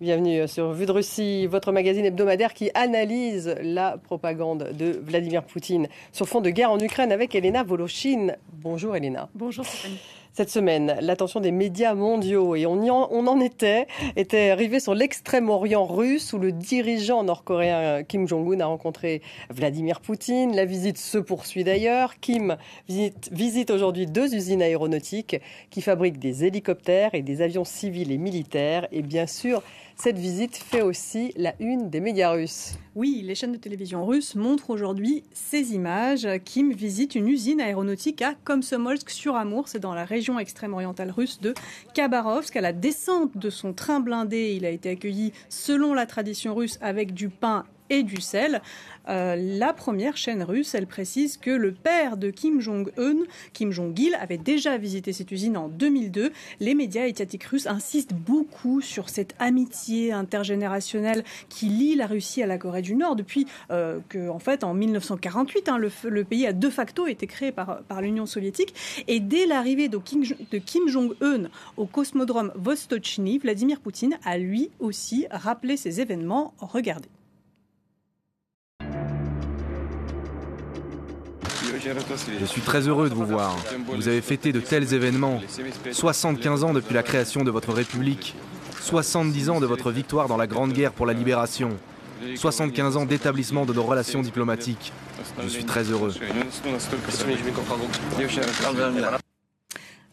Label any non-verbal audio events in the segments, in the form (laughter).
Bienvenue sur Vue de Russie, votre magazine hebdomadaire qui analyse la propagande de Vladimir Poutine sur fond de guerre en Ukraine avec Elena Volochine. Bonjour Elena. Bonjour Stéphanie. Cette semaine, l'attention des médias mondiaux, et on, en, on en était, était arrivé sur l'extrême-orient russe où le dirigeant nord-coréen Kim Jong-un a rencontré Vladimir Poutine. La visite se poursuit d'ailleurs. Kim visite, visite aujourd'hui deux usines aéronautiques qui fabriquent des hélicoptères et des avions civils et militaires. Et bien sûr, cette visite fait aussi la une des médias russes. Oui, les chaînes de télévision russes montrent aujourd'hui ces images. Kim visite une usine aéronautique à Komsomolsk sur Amour, c'est dans la région extrême-orientale russe de Khabarovsk. À la descente de son train blindé, il a été accueilli selon la tradition russe avec du pain et du sel. Euh, la première chaîne russe, elle précise que le père de Kim Jong-un, Kim Jong-il, avait déjà visité cette usine en 2002. Les médias étatiques russes insistent beaucoup sur cette amitié intergénérationnelle qui lie la Russie à la Corée du Nord depuis euh, que, en fait, en 1948, hein, le, pays a de facto été créé par, l'Union soviétique. Et dès l'arrivée de Kim Jong-un au cosmodrome Vostochny, Vladimir Poutine a lui aussi rappelé ces événements. Regardez. Je suis très heureux de vous voir. Vous avez fêté de tels événements. 75 ans depuis la création de votre République. 70 ans de votre victoire dans la Grande Guerre pour la libération. 75 ans d'établissement de nos relations diplomatiques. Je suis très heureux.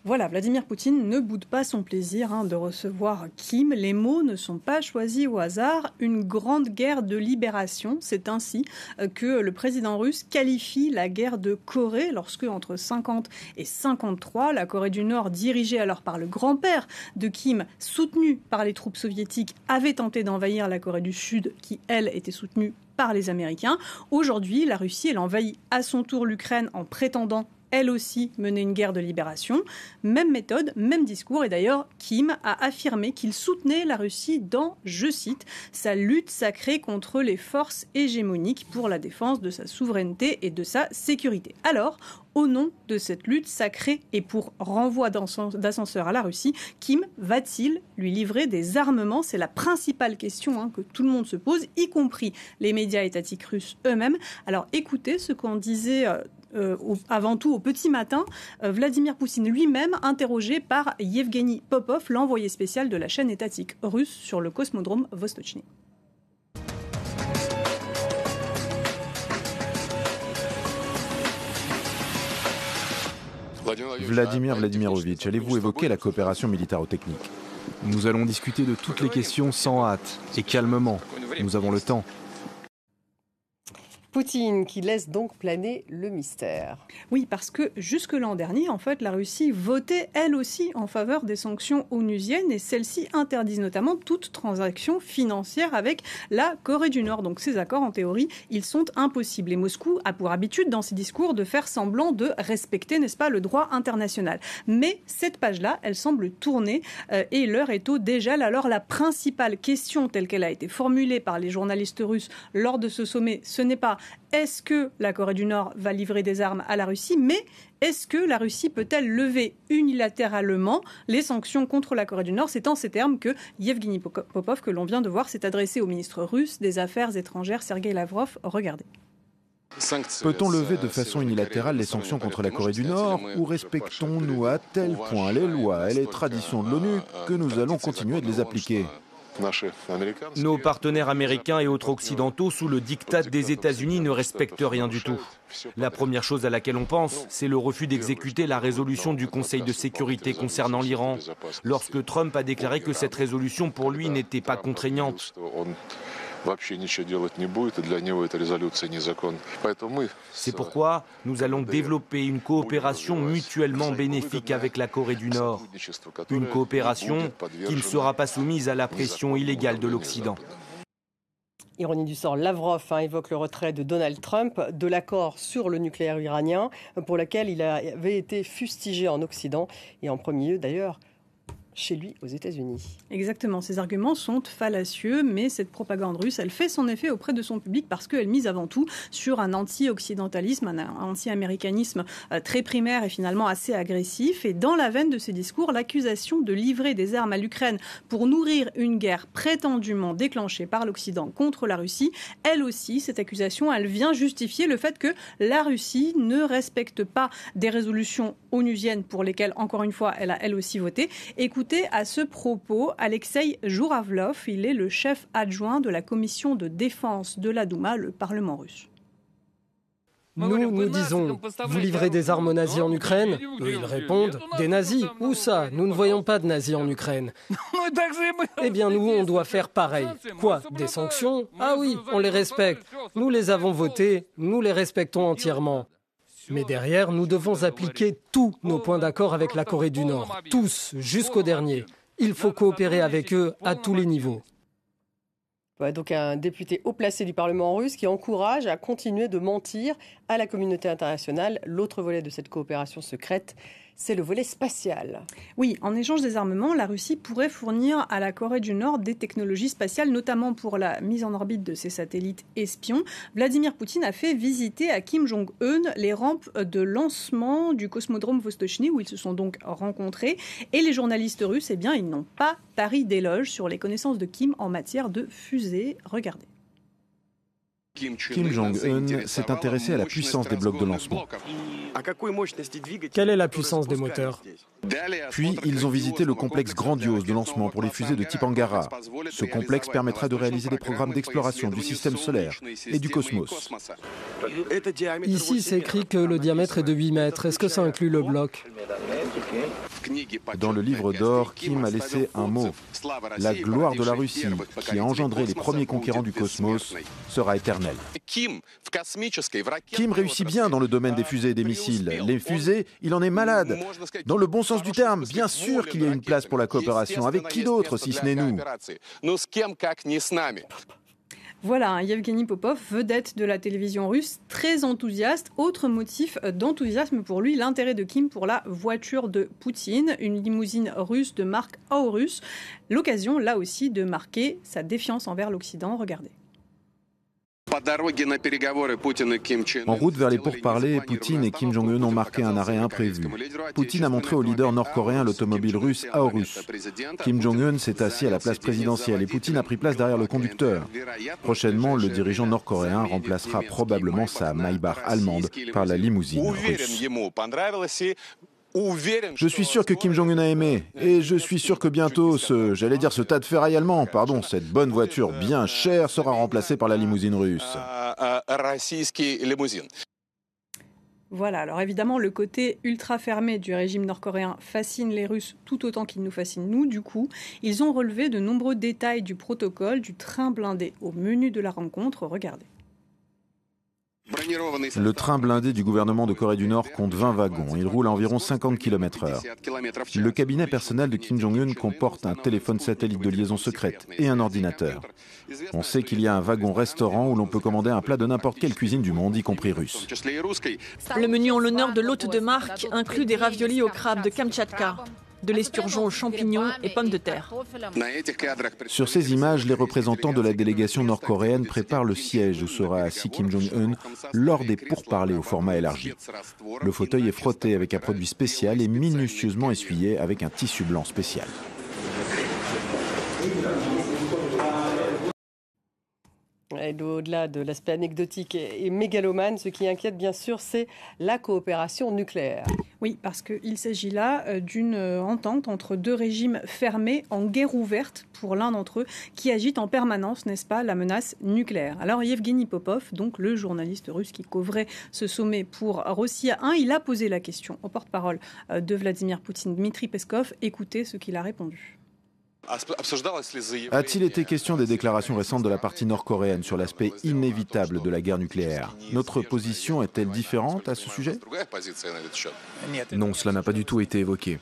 Voilà, Vladimir Poutine ne boude pas son plaisir hein, de recevoir Kim. Les mots ne sont pas choisis au hasard. Une grande guerre de libération, c'est ainsi euh, que le président russe qualifie la guerre de Corée lorsque, entre 50 et 53, la Corée du Nord, dirigée alors par le grand-père de Kim, soutenue par les troupes soviétiques, avait tenté d'envahir la Corée du Sud, qui, elle, était soutenue par les Américains. Aujourd'hui, la Russie, elle envahit à son tour l'Ukraine en prétendant elle aussi mener une guerre de libération. Même méthode, même discours. Et d'ailleurs, Kim a affirmé qu'il soutenait la Russie dans, je cite, sa lutte sacrée contre les forces hégémoniques pour la défense de sa souveraineté et de sa sécurité. Alors, au nom de cette lutte sacrée et pour renvoi d'ascenseur à la Russie, Kim va-t-il lui livrer des armements? C'est la principale question hein, que tout le monde se pose, y compris les médias étatiques russes eux-mêmes. Alors écoutez ce qu'on disait euh, euh, avant tout au petit matin, euh, Vladimir Poutine lui-même interrogé par Yevgeny Popov, l'envoyé spécial de la chaîne étatique russe sur le cosmodrome Vostochny. Vladimir Vladimirovitch, allez-vous évoquer la coopération militaro-technique? Nous allons discuter de toutes les questions sans hâte et calmement. Nous avons le temps. Poutine qui laisse donc planer le mystère. Oui, parce que jusque l'an dernier, en fait, la Russie votait elle aussi en faveur des sanctions onusiennes et celles-ci interdisent notamment toute transaction financière avec la Corée du Nord. Donc ces accords, en théorie, ils sont impossibles. Et Moscou a pour habitude, dans ses discours, de faire semblant de respecter, n'est-ce pas, le droit international. Mais cette page-là, elle semble tourner euh, et l'heure est au dégel. Alors la principale question telle qu'elle a été formulée par les journalistes russes lors de ce sommet, ce n'est pas est-ce que la Corée du Nord va livrer des armes à la Russie? Mais est-ce que la Russie peut-elle lever unilatéralement les sanctions contre la Corée du Nord? C'est en ces termes que Yevgeny Popov, que l'on vient de voir, s'est adressé au ministre russe des Affaires étrangères, Sergei Lavrov. Regardez. Peut-on lever de façon unilatérale les sanctions contre la Corée du Nord? Ou respectons-nous à tel point les lois et les traditions de l'ONU que nous allons continuer de les appliquer? Nos partenaires américains et autres occidentaux, sous le diktat des États-Unis, ne respectent rien du tout. La première chose à laquelle on pense, c'est le refus d'exécuter la résolution du Conseil de sécurité concernant l'Iran, lorsque Trump a déclaré que cette résolution pour lui n'était pas contraignante. C'est pourquoi nous allons développer une coopération mutuellement bénéfique avec la Corée du Nord. Une coopération qui ne sera pas soumise à la pression illégale de l'Occident. Ironie du sort, Lavrov hein, évoque le retrait de Donald Trump de l'accord sur le nucléaire iranien, pour lequel il avait été fustigé en Occident et en premier lieu d'ailleurs chez lui aux États-Unis. Exactement, ces arguments sont fallacieux, mais cette propagande russe, elle fait son effet auprès de son public parce qu'elle mise avant tout sur un anti-occidentalisme, un anti-américanisme euh, très primaire et finalement assez agressif. Et dans la veine de ces discours, l'accusation de livrer des armes à l'Ukraine pour nourrir une guerre prétendument déclenchée par l'Occident contre la Russie, elle aussi, cette accusation, elle vient justifier le fait que la Russie ne respecte pas des résolutions onusiennes pour lesquelles, encore une fois, elle a elle aussi voté. Écoutez à ce propos Alexei Jouravlov, il est le chef adjoint de la commission de défense de la Douma, le Parlement russe. Nous, nous disons, vous livrez des armes aux nazis en Ukraine Eux, ils répondent, des nazis Où ça? Nous ne voyons pas de nazis en Ukraine. (laughs) Eh bien, nous, on doit faire pareil. Quoi? Des sanctions? Ah oui, on les respecte. Nous les avons votées, nous les respectons entièrement. Mais derrière, nous devons appliquer tous nos points d'accord avec la Corée du Nord, tous, jusqu'au dernier. Il faut coopérer avec eux à tous les niveaux. donc un député haut placé du Parlement russe qui encourage à continuer de mentir à la communauté internationale. L'autre volet de cette coopération secrète, c'est le volet spatial. Oui, en échange des armements, la Russie pourrait fournir à la Corée du Nord des technologies spatiales, notamment pour la mise en orbite de ses satellites espions. Vladimir Poutine a fait visiter à Kim Jong-un les rampes de lancement du cosmodrome Vostochny, où ils se sont donc rencontrés. Et les journalistes russes, eh bien, ils n'ont pas tari d'éloges sur les connaissances de Kim en matière de fusées. Regardez. Kim Jong-un s'est intéressé à la puissance des blocs de lancement. Quelle est la puissance des moteurs? Puis, ils ont visité le complexe grandiose de lancement pour les fusées de type Angara. Ce complexe permettra de réaliser des programmes d'exploration du système solaire et du cosmos. Ici, c'est écrit que le diamètre est de 8 mètres. Est-ce que ça inclut le bloc? Dans le livre d'or, Kim a laissé un mot. La gloire de la Russie, qui a engendré les premiers conquérants du cosmos, sera éternelle. Kim réussit bien dans le domaine des fusées et des missiles. Les fusées, il en est malade. Dans le bon sens du terme, bien sûr qu'il y a une place pour la coopération. Avec qui d'autre si ce n'est nous? Voilà, Yevgeny Popov, vedette de la télévision russe, très enthousiaste. Autre motif d'enthousiasme pour lui, l'intérêt de Kim pour la voiture de Poutine, une limousine russe de marque Aurus. L'occasion, là aussi, de marquer sa défiance envers l'Occident. Regardez. En route vers les pourparlers, Poutine et Kim Jong-un ont marqué un arrêt imprévu. Poutine a montré au leader nord-coréen l'automobile russe Aorus. Kim Jong-un s'est assis à la place présidentielle et Poutine a pris place derrière le conducteur. Prochainement, le dirigeant nord-coréen remplacera probablement sa Maybach allemande par la limousine russe. Je suis sûr que Kim Jong-un a aimé, et je suis sûr que bientôt ce, j'allais dire ce tas de ferraille allemand, pardon, cette bonne voiture bien chère sera remplacée par la limousine russe. Voilà, alors évidemment, le côté ultra fermé du régime nord-coréen fascine les Russes tout autant qu'il nous fascine nous. Du coup, ils ont relevé de nombreux détails du protocole du train blindé au menu de la rencontre. Regardez. Le train blindé du gouvernement de Corée du Nord compte 20 wagons. Il roule à environ 50 km/h. Le cabinet personnel de Kim Jong-un comporte un téléphone satellite de liaison secrète et un ordinateur. On sait qu'il y a un wagon-restaurant où l'on peut commander un plat de n'importe quelle cuisine du monde, y compris russe. Le menu en l'honneur de l'hôte de marque inclut des raviolis au crabe de Kamchatka de l'esturgeon aux champignons et pommes de terre. Sur ces images, les représentants de la délégation nord-coréenne préparent le siège où sera assis Kim Jong-un lors des pourparlers au format élargi. Le fauteuil est frotté avec un produit spécial et minutieusement essuyé avec un tissu blanc spécial. Au-delà de l'aspect anecdotique et mégalomane, ce qui inquiète bien sûr, c'est la coopération nucléaire. Oui, parce qu'il s'agit là euh, d'une euh, entente entre deux régimes fermés en guerre ouverte pour l'un d'entre eux, qui agite en permanence, n'est-ce pas, la menace nucléaire. Alors Yevgeny Popov, donc le journaliste russe qui couvrait ce sommet pour Rossia 1, il a posé la question au porte-parole euh, de Vladimir Poutine, Dmitri Peskov. Écoutez ce qu'il a répondu. A-t-il été question des déclarations récentes de la partie nord-coréenne sur l'aspect inévitable de la guerre nucléaire? Notre position est-elle différente à ce sujet? Non, cela n'a pas du tout été évoqué.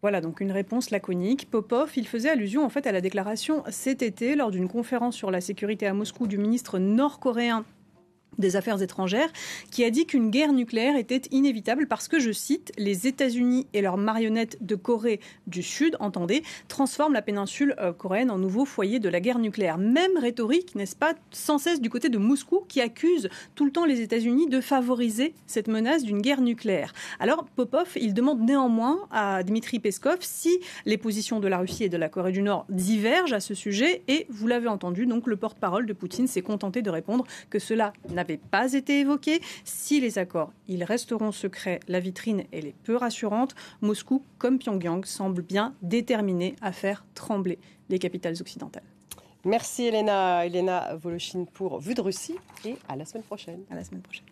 Voilà donc une réponse laconique. Popov, il faisait allusion en fait à la déclaration cet été lors d'une conférence sur la sécurité à Moscou du ministre nord-coréen des Affaires étrangères, qui a dit qu'une guerre nucléaire était inévitable parce que, je cite, les États-Unis et leurs marionnettes de Corée du Sud, entendez, transforment la péninsule euh, coréenne en nouveau foyer de la guerre nucléaire. Même rhétorique, n'est-ce pas, sans cesse du côté de Moscou, qui accuse tout le temps les États-Unis de favoriser cette menace d'une guerre nucléaire. Alors, Popov, il demande néanmoins à Dmitri Peskov si les positions de la Russie et de la Corée du Nord divergent à ce sujet, et vous l'avez entendu, donc le porte-parole de Poutine s'est contenté de répondre que cela n'a pas été évoqué. Si les accords, ils resteront secrets, la vitrine, elle est peu rassurante. Moscou, comme Pyongyang, semble bien déterminé à faire trembler les capitales occidentales. Merci Elena, Elena Voloshin pour Vue de Russie et à la semaine prochaine. À la semaine prochaine.